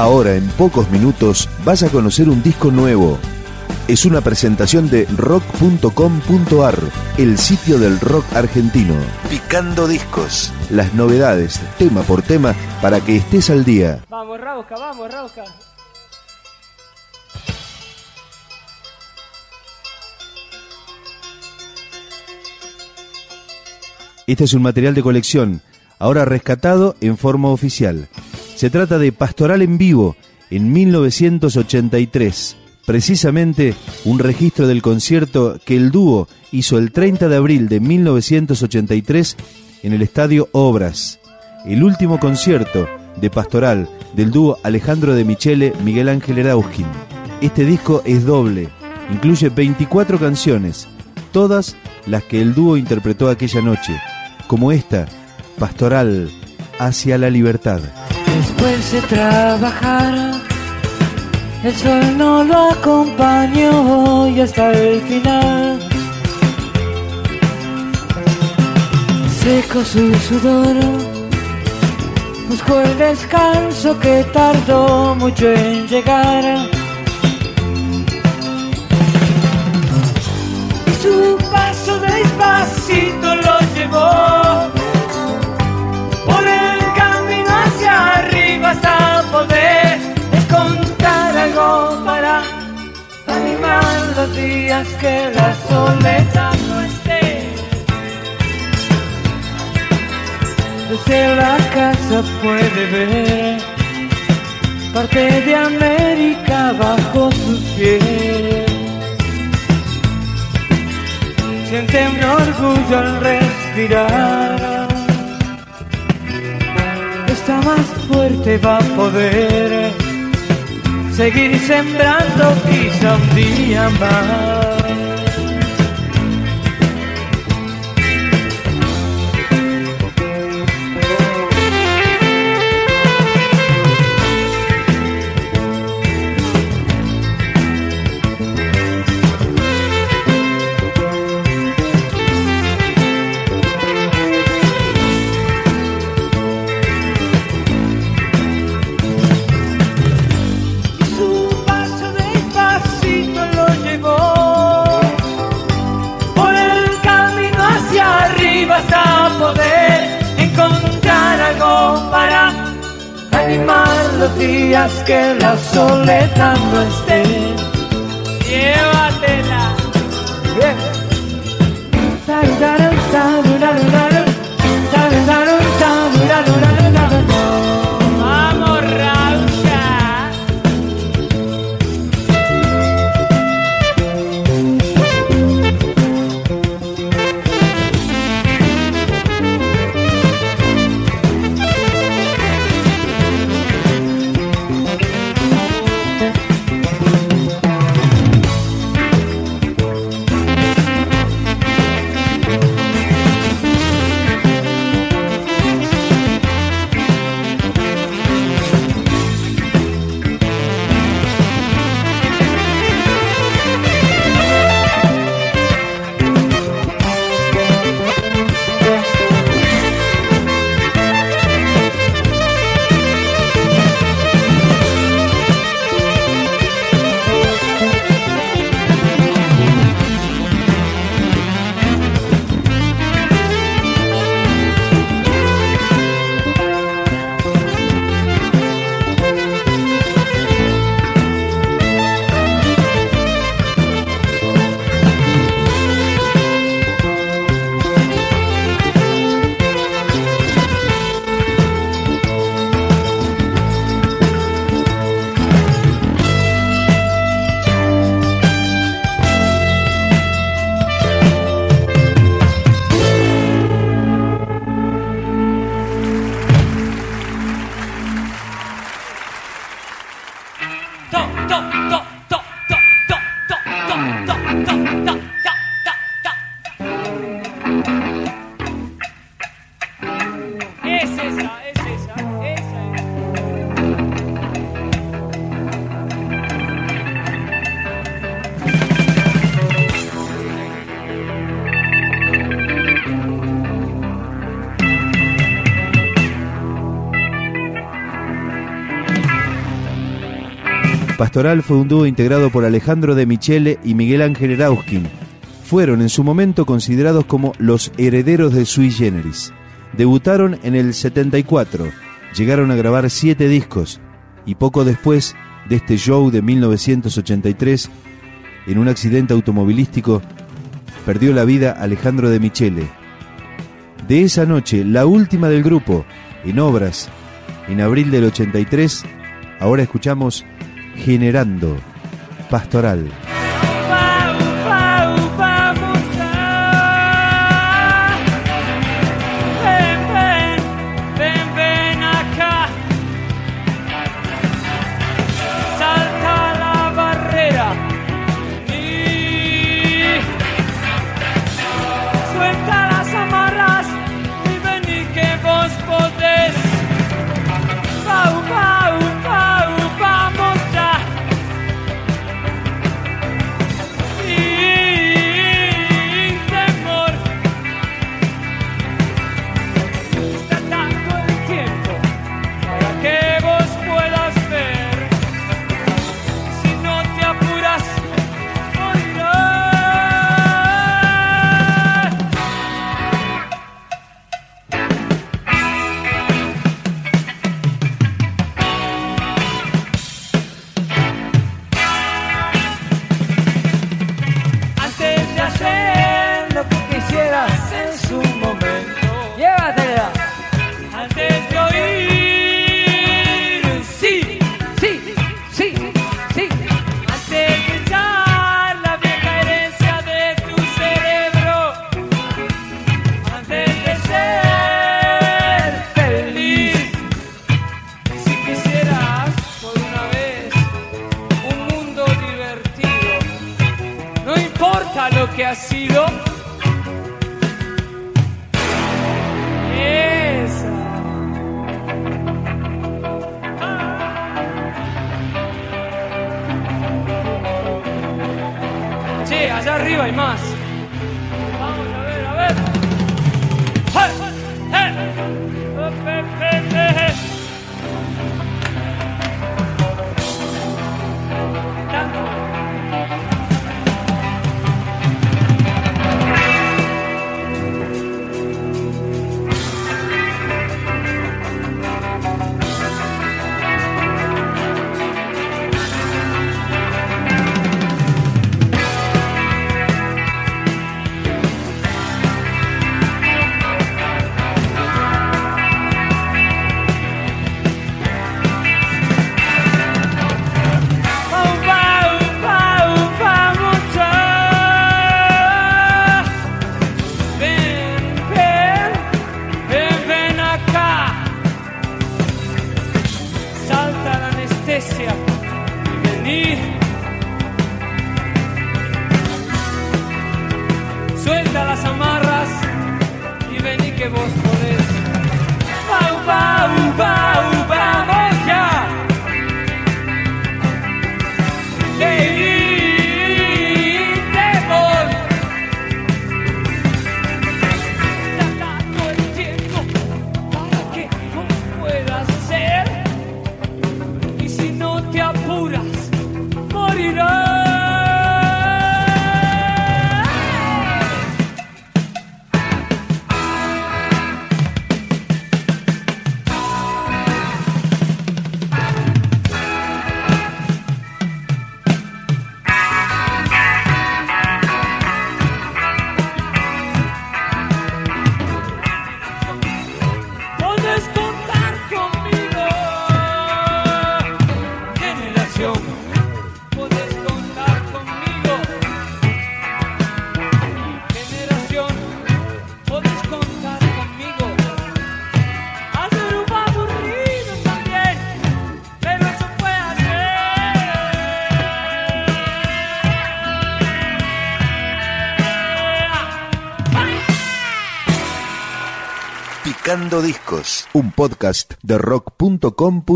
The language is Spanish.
Ahora, en pocos minutos, vas a conocer un disco nuevo. Es una presentación de rock.com.ar, el sitio del rock argentino. Picando discos. Las novedades, tema por tema, para que estés al día. Vamos, Rauska, vamos, Rauska. Este es un material de colección, ahora rescatado en forma oficial. Se trata de Pastoral en Vivo, en 1983. Precisamente un registro del concierto que el dúo hizo el 30 de abril de 1983 en el Estadio Obras. El último concierto de Pastoral del dúo Alejandro de Michele Miguel Ángel Erauskin. Este disco es doble, incluye 24 canciones, todas las que el dúo interpretó aquella noche, como esta, Pastoral hacia la libertad. Después de trabajar, el sol no lo acompañó y hasta el final. Seco su sudor, buscó el descanso que tardó mucho en llegar. Y su paso despacito lo llevó que la soledad no esté. Desde la casa puede ver parte de América bajo sus pies. Siente un orgullo al respirar está más fuerte va a poder seguir sembrando quizá un día más. Animar los días que la soledad no esté. Llévatela. Pastoral fue un dúo integrado por Alejandro de Michele y Miguel Ángel Erauskin. Fueron en su momento considerados como los herederos de Sui Generis. Debutaron en el 74, llegaron a grabar siete discos y poco después de este show de 1983, en un accidente automovilístico, perdió la vida Alejandro de Michele. De esa noche, la última del grupo, en obras, en abril del 83, ahora escuchamos Generando Pastoral. Importa lo que ha sido. Esa. Che, allá arriba hay más. Anestesia y. Suelta las amarras y vení que vos podés. Pau, pau, pau, vamos ya. Sin Picando Discos, un podcast de rock.com.ar.